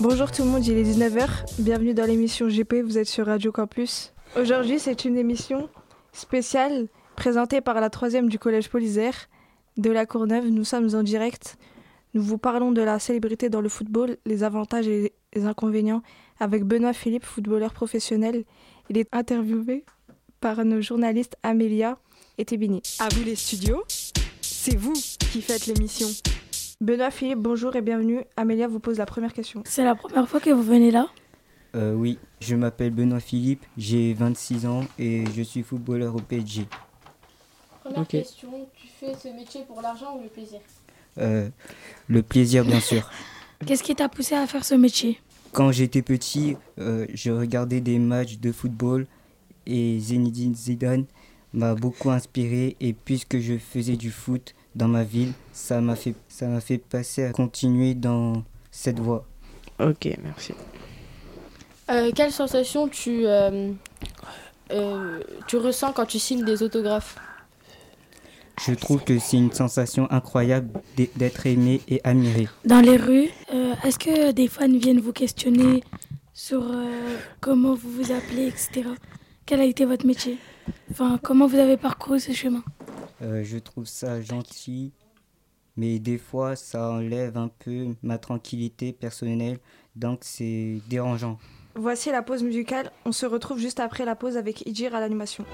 Bonjour tout le monde, il est 19h. Bienvenue dans l'émission GP, vous êtes sur Radio Campus. Aujourd'hui, c'est une émission spéciale présentée par la troisième du Collège Polysère de la Courneuve. Nous sommes en direct. Nous vous parlons de la célébrité dans le football, les avantages et les inconvénients avec Benoît Philippe, footballeur professionnel. Il est interviewé par nos journalistes Amélia et Tébini. À vous les studios, c'est vous qui faites l'émission. Benoît Philippe, bonjour et bienvenue. Amélia vous pose la première question. C'est la première fois que vous venez là? Euh, oui, je m'appelle Benoît Philippe, j'ai 26 ans et je suis footballeur au PSG. Première question, tu fais ce métier pour l'argent ou le plaisir? Euh, le plaisir, bien sûr. Qu'est-ce qui t'a poussé à faire ce métier? Quand j'étais petit, euh, je regardais des matchs de football et Zinedine Zidane m'a beaucoup inspiré et puisque je faisais du foot dans ma ville, ça m'a fait, ça m'a fait passer à continuer dans cette voie. Ok, merci. Euh, Quelle sensation tu, euh, euh, tu ressens quand tu signes des autographes? Je trouve que c'est une sensation incroyable d'e- d'être aimé et admiré. Dans les rues, euh, est-ce que des fans viennent vous questionner sur euh, comment vous vous appelez, etc. Quel a été votre métier? Enfin, comment vous avez parcouru ce chemin? Euh, je trouve ça gentil, mais des fois ça enlève un peu ma tranquillité personnelle, donc c'est dérangeant. Voici la pause musicale. On se retrouve juste après la pause avec Ijir à l'animation.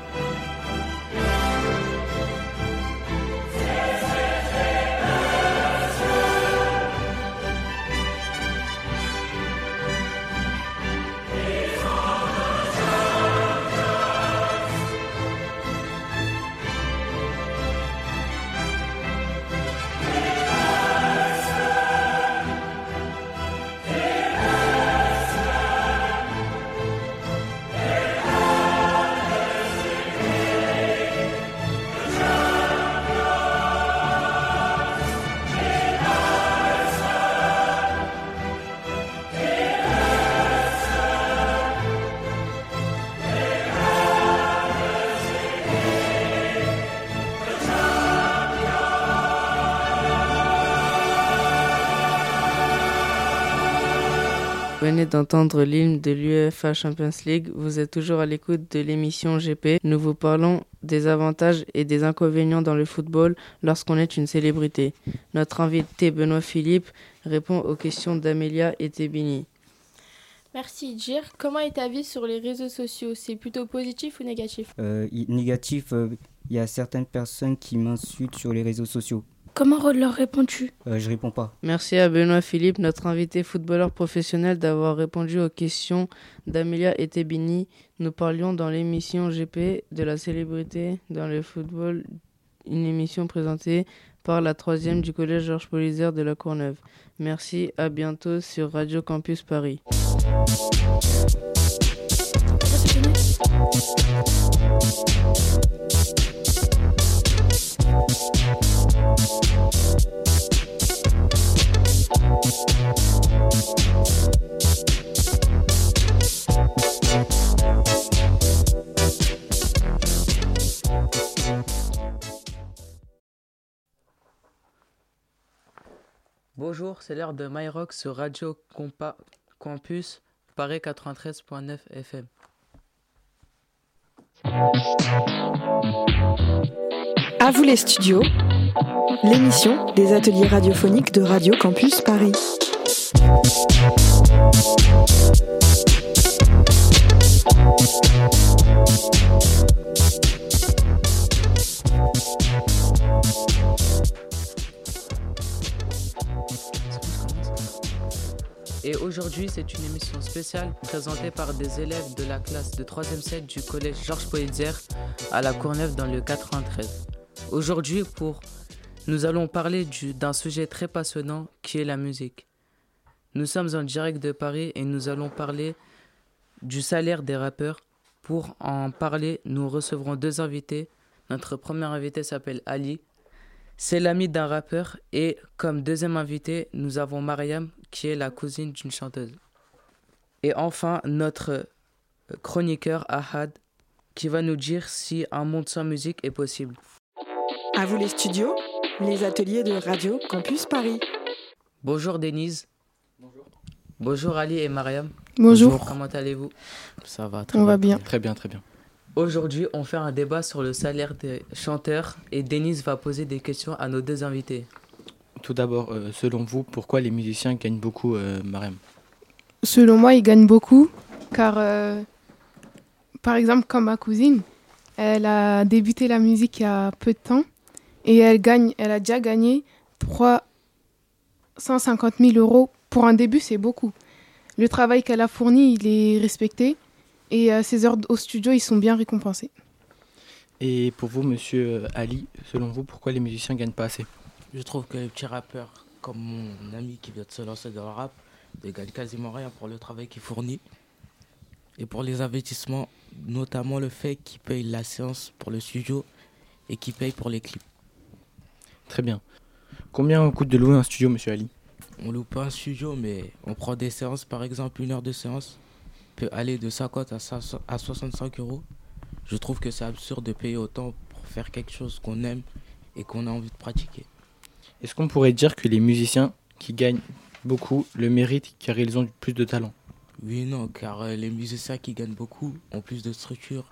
Venez d'entendre l'hymne de l'UEFA Champions League. Vous êtes toujours à l'écoute de l'émission GP. Nous vous parlons des avantages et des inconvénients dans le football lorsqu'on est une célébrité. Notre invité Benoît Philippe répond aux questions d'Amélia et Tébini. Merci Idjir. Comment est ta vie sur les réseaux sociaux? C'est plutôt positif ou négatif? Euh, négatif, euh, il y a certaines personnes qui m'insultent sur les réseaux sociaux. Comment leur réponds-tu? Euh, je réponds pas. Merci à Benoît Philippe, notre invité footballeur professionnel, d'avoir répondu aux questions d'Amélia et Tébini. Nous parlions dans l'émission GP de la célébrité dans le football, une émission présentée par la troisième du collège Georges Polyzère de la Courneuve. Merci, à bientôt sur Radio Campus Paris. Bonjour, c'est l'heure de MyRock sur Radio Compa Campus Paris 93.9 FM. À vous les studios, l'émission des ateliers radiophoniques de Radio Campus Paris. Et aujourd'hui, c'est une émission spéciale présentée par des élèves de la classe de 3e 7 du collège Georges Polyzère à la Courneuve dans le 93. Aujourd'hui, pour nous allons parler du- d'un sujet très passionnant qui est la musique. Nous sommes en direct de Paris et nous allons parler du salaire des rappeurs. Pour en parler, nous recevrons deux invités. Notre premier invité s'appelle Ali. C'est l'ami d'un rappeur et comme deuxième invité, nous avons Mariam qui est la cousine d'une chanteuse. Et enfin, notre chroniqueur Ahad qui va nous dire si un monde sans musique est possible. À vous les studios, les ateliers de Radio Campus Paris. Bonjour Denise. Bonjour. Bonjour Ali et Mariam. Bonjour. Comment allez-vous? Ça va très On bien. va bien. Très bien, très bien. Aujourd'hui, on fait un débat sur le salaire des chanteurs et Denise va poser des questions à nos deux invités. Tout d'abord, euh, selon vous, pourquoi les musiciens gagnent beaucoup, euh, Mariam? Selon moi, ils gagnent beaucoup car, euh, par exemple, comme ma cousine, elle a débuté la musique il y a peu de temps et elle, gagne, elle a déjà gagné 350 000 euros. Pour un début, c'est beaucoup. Le travail qu'elle a fourni, il est respecté et euh, ses heures au studio, ils sont bien récompensés. Et pour vous, monsieur euh, Ali, selon vous, pourquoi les musiciens gagnent pas assez? Je trouve que les petits rappeurs, comme mon ami qui vient de se lancer dans le rap, ne gagnent quasiment rien pour le travail qu'il fournit. Et pour les investissements, notamment le fait qu'ils payent la séance pour le studio et qu'ils payent pour les clips. Très bien. Combien coûte de louer un studio, monsieur Ali? On loue pas un studio, mais on prend des séances, par exemple une heure de séance peut aller de 50 à 500 à 65 euros. Je trouve que c'est absurde de payer autant pour faire quelque chose qu'on aime et qu'on a envie de pratiquer. Est-ce qu'on pourrait dire que les musiciens qui gagnent beaucoup le méritent car ils ont plus de talent? Oui non, car euh, les musiciens qui gagnent beaucoup ont plus de structure,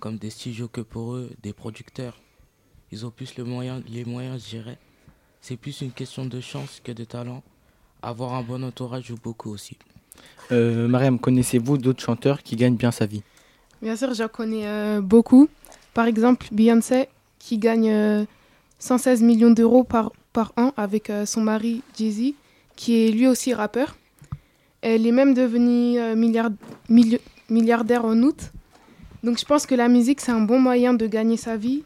comme des studios que pour eux, des producteurs. Ils ont plus le moyen, les moyens, je dirais. C'est plus une question de chance que de talent. Avoir un bon entourage joue beaucoup aussi. euh, Mariam, connaissez-vous d'autres chanteurs qui gagnent bien sa vie? Bien sûr, j'en connais euh, beaucoup. Par exemple, Beyoncé, qui gagne euh, 116 millions d'euros par, par an avec euh, son mari Jay-Z, qui est lui aussi rappeur. Elle est même devenue euh, milliard- milli- milliardaire en août. Donc je pense que la musique, c'est un bon moyen de gagner sa vie.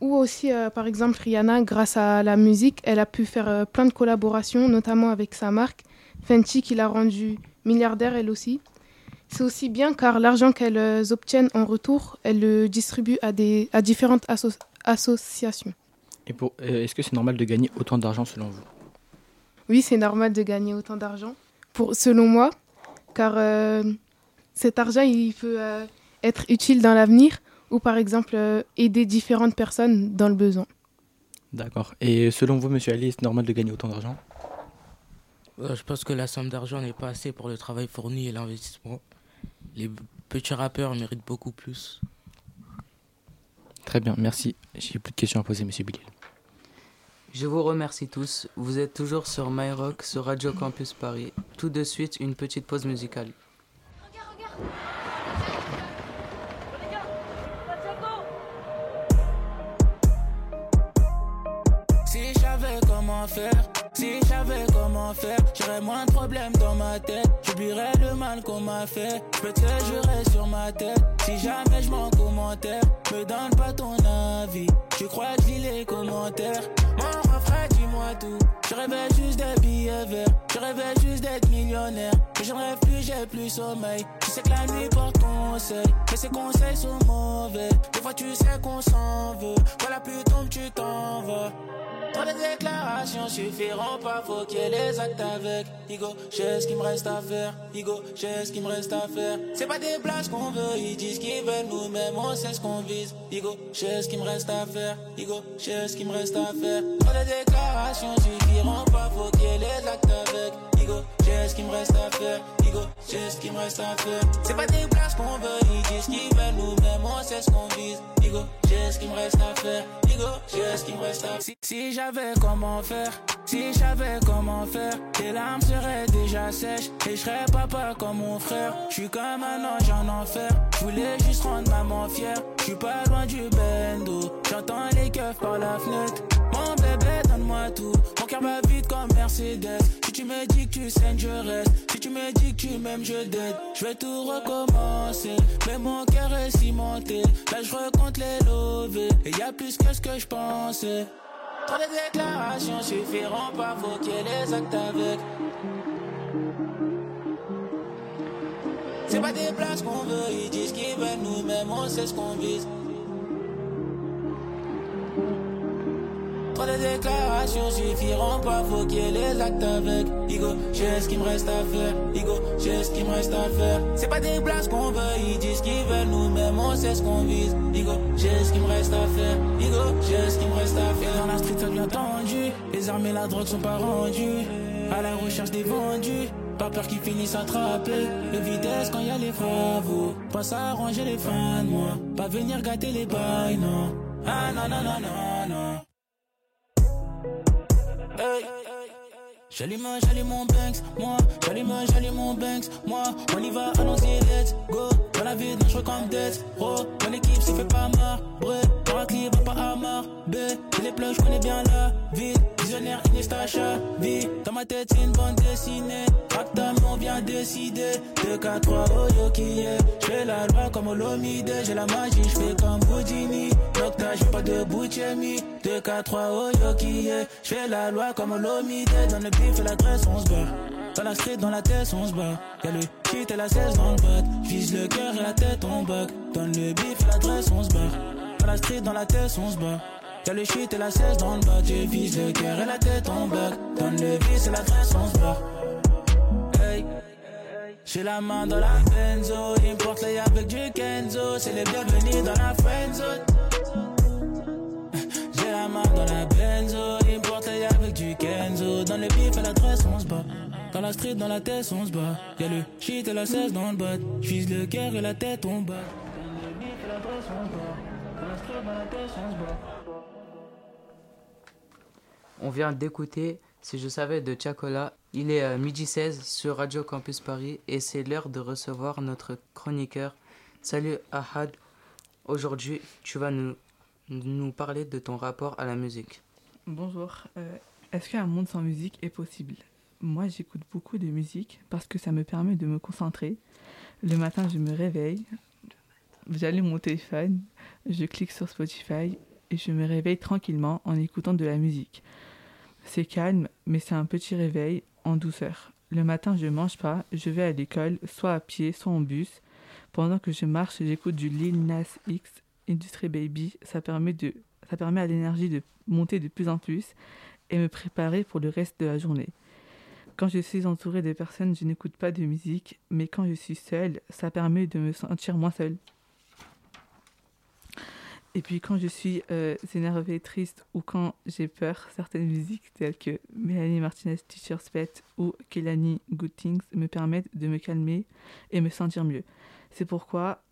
Ou aussi, euh, par exemple, Rihanna, grâce à la musique, elle a pu faire euh, plein de collaborations, notamment avec sa marque Fenty, qui l'a rendue milliardaire elle aussi. C'est aussi bien car l'argent qu'elles euh, obtiennent en retour, elles le distribuent à, des, à différentes asso- associations. Et euh, est-ce que c'est normal de gagner autant d'argent selon vous? Oui, c'est normal de gagner autant d'argent, pour, selon moi, car cet argent, il peut être utile dans l'avenir ou par exemple euh, aider différentes personnes dans le besoin. D'accord. Et selon vous, monsieur Ali, est-ce normal de gagner autant d'argent? Euh, je pense que la somme d'argent n'est pas assez pour le travail fourni et l'investissement. Les petits rappeurs méritent beaucoup plus. Très bien, merci. J'ai plus de questions à poser, monsieur Bilal. Je vous remercie tous. Vous êtes toujours sur MyRock, sur Radio Campus Paris. Tout de suite, une petite pause musicale. Si si je savais comment faire, j'aurais moins de problèmes dans ma tête. J'oublierais le mal qu'on m'a fait. Je peux te jurer sur ma tête. Si jamais je m'en commentaire, me donne pas ton avis. Tu crois que les commentaires? Mon refrain, dis-moi tout. Je rêvais juste des billets verts. Je rêvais juste d'être millionnaire. Mais je ne rêve plus, j'ai plus sommeil. Tu sais que la nuit porte conseil. Mais ces conseils sont mauvais. Des fois, tu sais qu'on s'en veut. La pluie tombe, tu t'en vas. Trop de déclarations suffiront pas, faut qu'il y ait les actes avec. Igo, j'ai ce qu'il me reste à faire. Igo, j'ai ce qu'il me reste à faire. C'est pas des places qu'on veut, ils disent qu'ils veulent nous-mêmes, on sait ce qu'on vise. Igo, j'ai ce qu'il me reste à faire. Igo, j'ai ce qu'il me reste à faire. Trop de déclarations suffiront pas, faut qu'il y ait les actes avec. Igo, j'ai ce qu'il me reste à faire. Ce qu'il me reste à faire. C'est pas des places qu'on veut, ils disent qu'ils veulent nous-mêmes, on sait ce qu'on vise. Igo, j'ai ce qu'il me reste à faire. Igo, j'ai ce qu'il me reste à faire. Si, si j'avais comment faire, si j'avais comment faire, tes larmes seraient déjà sèches et je serais papa comme mon frère. Je suis comme un ange en enfer, je voulais juste rendre maman fière. Je suis pas loin du bendo, j'entends les keufs par la fenêtre. Mon bébé, donne-moi tout, mon cœur va vite comme Mercedes. Si tu me dis que tu saignes, je reste. Si tu me dis que tu m'aimes, je dead. Je vais tout recommencer, mais mon cœur est cimenté. Là, je recompte les lovés, et y a plus que ce que je pensais. Trop de déclarations suffiront pas, faut qu'il y ait les actes avec. C'est pas des places qu'on veut, ils disent qu'ils veulent nous-mêmes, on sait ce qu'on vise. Trop de déclarations suffiront pas, faut qu'il y ait les actes avec. Igo, j'ai ce qu'il me reste à faire. Igo, j'ai ce qu'il me reste à faire. C'est pas des places qu'on veut, ils disent qu'ils veulent, nous-mêmes on sait ce qu'on vise. Igo, j'ai ce qu'il me reste à faire. Igo, j'ai ce qu'il me reste à faire. Dans la street, ça devient tendu. Les armes et la drogue sont pas rendues. À la recherche des vendus. Pas peur qu'ils finissent attrapés. Le vitesse quand y a les travaux. Pas s'arranger les fans, moi. Pas venir gâter les bails, non. Ah non, non, non, non. Hey. J'allume, j'allume mon Banks, moi. J'allume, j'allume mon Banks, moi. On y va, allons-y, let's go. Dans la vie, dangereux comme Death, bro. Mon équipe s'y fait pas marre, bré. Paraclip, va pas à B. J'ai les pleurs, j'connais bien la ville. Visionnaire, Iniesta, vie. Dans ma tête, c'est une bande dessinée. Raptam, on vient décider. 2, 4, 3, oh yo qui est. J'fais la loi comme Olomide. J'ai la magie, j'fais comme Houdini. Nocta, j'fais pas de Bouchemi. 2, 4, 3, oh yo qui est. J'fais la loi comme Olomide. Dans le bif et la on se bat. Dans la street, dans la tête, on se bat. Y'a le shit et la 16 dans le bat. Vise le cœur et la tête, on back. Dans le bif et la graisse, on se bat. Dans la street, dans la tête, on se bat. Y'a le shit et la 16 dans le bat. Je vise le cœur et la tête, on back. Dans le vis et la graisse, on se bat. J'ai la main dans la benzo, importe les avec du Kenzo, c'est les bienvenus dans la friendzone. J'ai la main dans la benzo, dans le bif et la tresse on se bat. Dans la street, dans la tête, on se bat. Y'a le shit et la 16 dans le bat. J'vise le cœur et la tête, on bat. Dans le bif et la tresse on se bat. Dans la street, dans la tête, on se bat. On vient d'écouter Si je savais de Chacola. Il est euh, midi 16 sur Radio Campus Paris et c'est l'heure de recevoir notre chroniqueur. Salut Ahad. Aujourd'hui, tu vas nous, nous parler de ton rapport à la musique. Bonjour. Euh, Est-ce qu'un monde sans musique est possible? Moi, j'écoute beaucoup de musique parce que ça me permet de me concentrer. Le matin, je me réveille, j'allume mon téléphone, je clique sur Spotify et je me réveille tranquillement en écoutant de la musique. C'est calme, mais c'est un petit réveil en douceur. Le matin, je mange pas, je vais à l'école, soit à pied, soit en bus. Pendant que je marche, j'écoute du Lil Nas X, Industry Baby. Ça permet, de, ça permet à l'énergie de monter de plus en plus et me préparer pour le reste de la journée. Quand je suis entourée de personnes, je n'écoute pas de musique, mais quand je suis seule, ça permet de me sentir moins seule. Et puis quand je suis euh, énervée, triste ou quand j'ai peur, certaines musiques telles que Mélanie Martinez Teacher Pet ou Kelani Good Things me permettent de me calmer et me sentir mieux. C'est pourquoi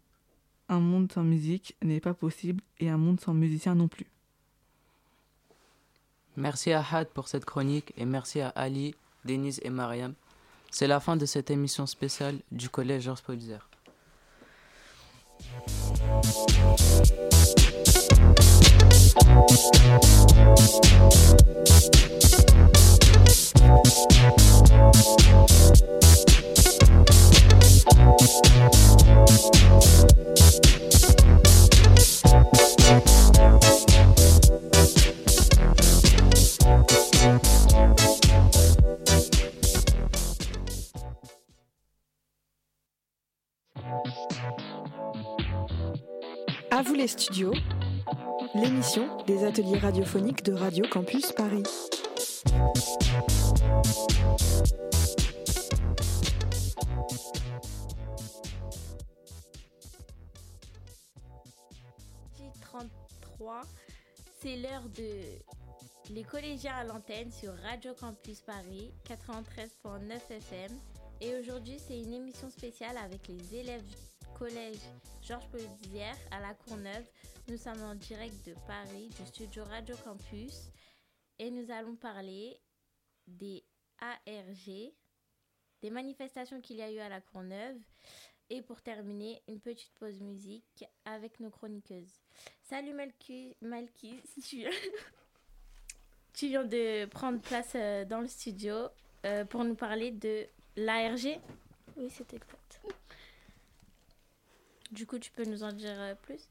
un monde sans musique n'est pas possible et un monde sans musicien non plus. Merci à Had pour cette chronique et merci à Ali, Denise et Mariam. C'est la fin de cette émission spéciale du Collège Georges Polizer. Les studios, l'émission des ateliers radiophoniques de Radio Campus Paris. J33, c'est l'heure de les collégiens à l'antenne sur Radio Campus Paris 93.9 FM. Et aujourd'hui, c'est une émission spéciale avec les élèves collège Georges Polizière à la Courneuve. Nous sommes en direct de Paris, du studio Radio Campus. Et nous allons parler des ARG, des manifestations qu'il y a eu à la Courneuve. Et pour terminer, une petite pause musique avec nos chroniqueuses. Salut Malki, Malki tu... tu viens de prendre place euh, dans le studio euh, pour nous parler de l'ARG. Oui, c'est exact. Du coup, tu peux nous en dire euh, plus?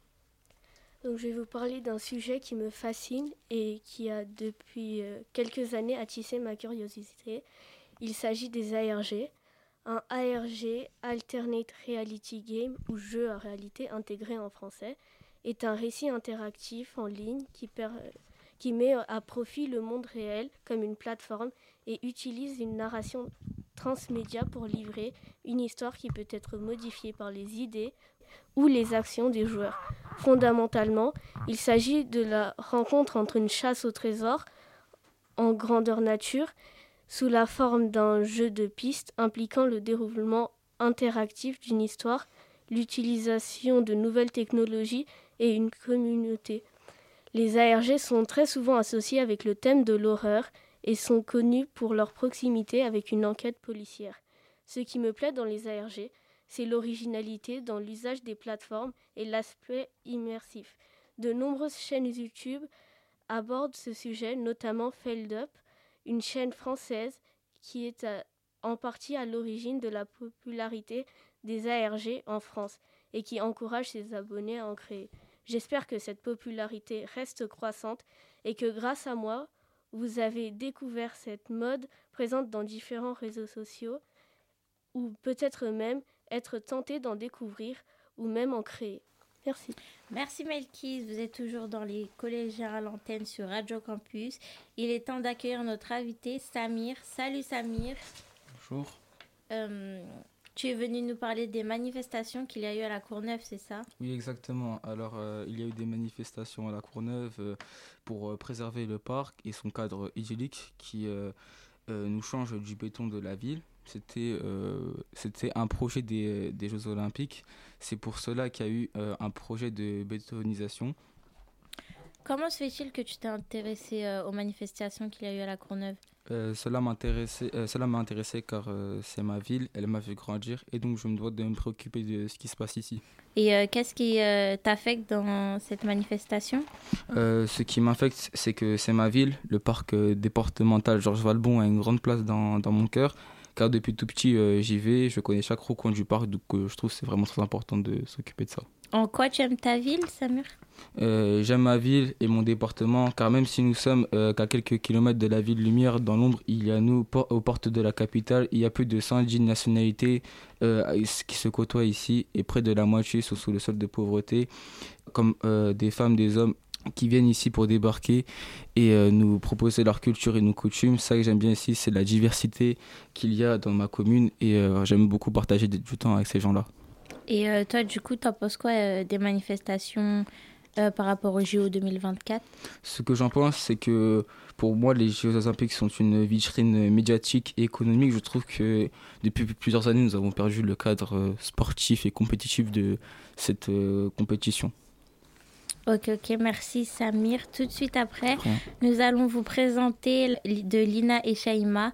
Donc, je vais vous parler d'un sujet qui me fascine et qui a depuis euh, quelques années attisé ma curiosité. Il s'agit des ARG. Un ARG, Alternate Reality Game, ou jeu à réalité intégré en français, est un récit interactif en ligne qui, qui met à profit le monde réel comme une plateforme et utilise une narration transmédia pour livrer une histoire qui peut être modifiée par les idées ou les actions des joueurs. Fondamentalement, il s'agit de la rencontre entre une chasse au trésor en grandeur nature sous la forme d'un jeu de pistes impliquant le déroulement interactif d'une histoire, l'utilisation de nouvelles technologies et une communauté. Les ARG sont très souvent associés avec le thème de l'horreur et sont connus pour leur proximité avec une enquête policière. Ce qui me plaît dans les ARG, c'est l'originalité dans l'usage des plateformes et l'aspect immersif. De nombreuses chaînes YouTube abordent ce sujet, notamment Feld Up, une chaîne française qui est en partie à l'origine de la popularité des ARG en France et qui encourage ses abonnés à en créer. J'espère que cette popularité reste croissante et que grâce à moi, vous avez découvert cette mode présente dans différents réseaux sociaux ou peut-être même être tenté d'en découvrir ou même en créer. Merci. Merci Melkis, vous êtes toujours dans les collégiens à l'antenne sur Radio Campus. Il est temps d'accueillir notre invité Samir. Salut Samir. Bonjour. Euh, tu es venu nous parler des manifestations qu'il y a eu à la Courneuve, c'est ça? Oui, exactement. Alors, euh, il y a eu des manifestations à la Courneuve euh, pour préserver le parc et son cadre idyllique qui nous change du béton de la ville. C'était c'était un projet des, des Jeux Olympiques. C'est pour cela qu'il y a eu un projet de bétonisation. Comment se fait-il que tu t'es intéressé aux manifestations qu'il y a eu à la Courneuve? Euh, cela euh, m'a intéressé car euh, c'est ma ville, elle m'a fait grandir et donc je me dois de me préoccuper de ce qui se passe ici. Et qu'est-ce qui t'affecte dans cette manifestation? Ce qui m'affecte, c'est que c'est ma ville, le parc départemental Georges Valbon a une grande place dans, dans mon cœur car depuis tout petit j'y vais, je connais chaque recoin du parc donc je trouve que c'est vraiment très important de s'occuper de ça. En quoi tu aimes ta ville, Samir? Euh, J'aime ma ville et mon département, car même si nous sommes euh, qu'à quelques kilomètres de la ville Lumière, dans l'ombre, il y a nous, aux portes de la capitale, il y a plus de 110 nationalités euh, qui se côtoient ici, et près de la moitié sont sous le sol de pauvreté, comme des femmes, des hommes qui viennent ici pour débarquer et nous proposer leur culture et nos coutumes. Ça que j'aime bien ici, c'est la diversité qu'il y a dans ma commune, et j'aime beaucoup partager du temps avec ces gens-là. Et euh, toi, du coup, t'en penses quoi euh, des manifestations euh, par rapport au JO 2024 Ce que j'en pense, c'est que pour moi, les Jeux Olympiques sont une vitrine médiatique et économique. Je trouve que depuis plusieurs années, nous avons perdu le cadre sportif et compétitif de cette compétition. Ok, ok, merci Samir. Tout de suite après, nous allons vous présenter de Lina et Shaima.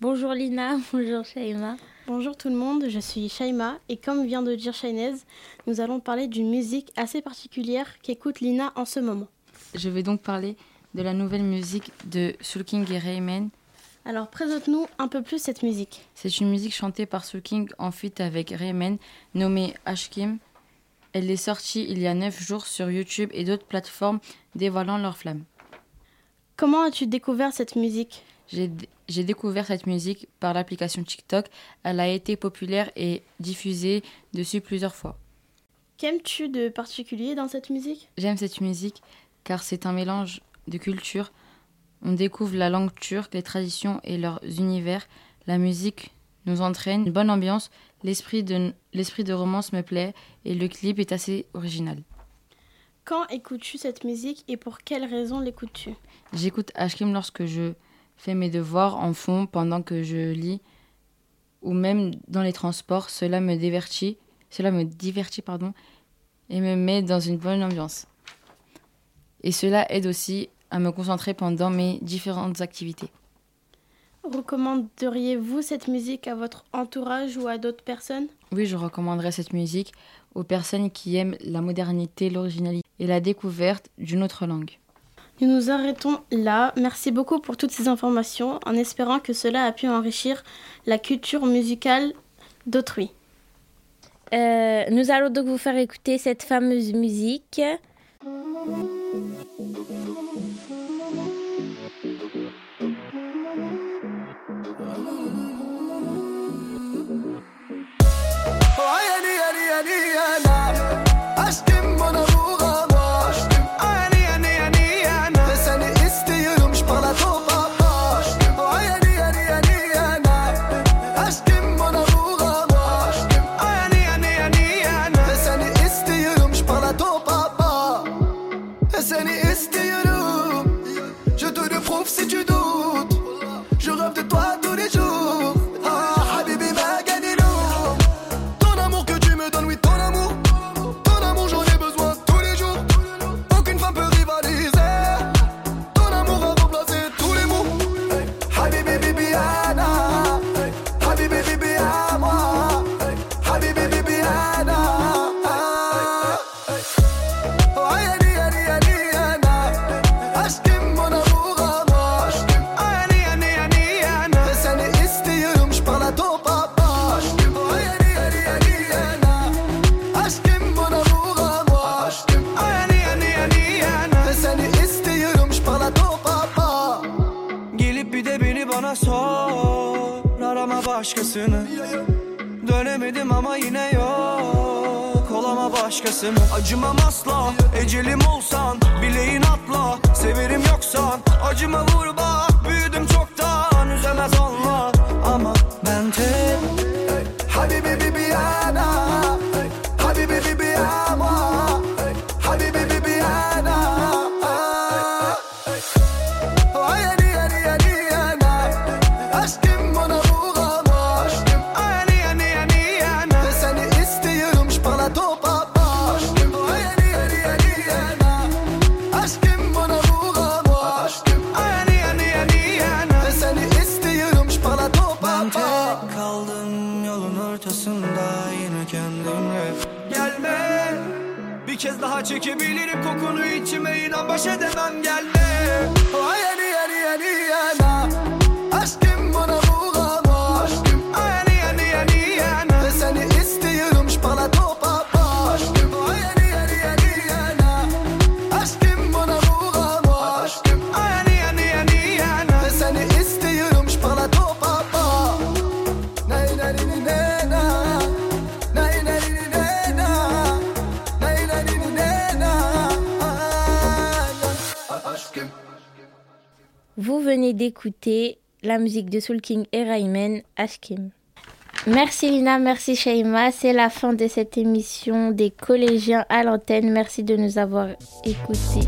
Bonjour Lina, bonjour Shaima. Bonjour tout le monde, je suis Shaima et comme vient de dire Shainez, nous allons parler d'une musique assez particulière qu'écoute Lina en ce moment. Je vais donc parler de la nouvelle musique de Soul King et Rayman. Alors présente-nous un peu plus cette musique. C'est une musique chantée par Soul King en fuite avec Rayman nommée Ashkim. Elle est sortie il y a 9 jours sur YouTube et d'autres plateformes dévoilant leur flamme. Comment as-tu découvert cette musique? J'ai découvert cette musique par l'application TikTok. Elle a été populaire et diffusée dessus plusieurs fois. Qu'aimes-tu de particulier dans cette musique? J'aime cette musique car c'est un mélange de cultures. On découvre la langue turque, les traditions et leurs univers. La musique nous entraîne, une bonne ambiance, l'esprit de, l'esprit de romance me plaît et le clip est assez original. Quand écoutes-tu cette musique et pour quelles raisons l'écoutes-tu? J'écoute Ashkim lorsque je fais mes devoirs en fond pendant que je lis ou même dans les transports. Cela me divertit, cela me divertit pardon, et me met dans une bonne ambiance. Et cela aide aussi à me concentrer pendant mes différentes activités. Recommanderiez-vous cette musique à votre entourage ou à d'autres personnes? Oui, je recommanderais cette musique aux personnes qui aiment la modernité, l'originalité et la découverte d'une autre langue. Nous nous arrêtons là. Merci beaucoup pour toutes ces informations en espérant que cela a pu enrichir la culture musicale d'autrui. Euh, nous allons donc vous faire écouter cette fameuse musique. bilirsin Acımam asla ecelim olsan Bileğin atla severim yoksan Acıma vur. d'écouter la musique de Soul King et Rayman Ashkim. Merci Lina, merci Shaima. C'est la fin de cette émission des collégiens à l'antenne. Merci de nous avoir écoutés.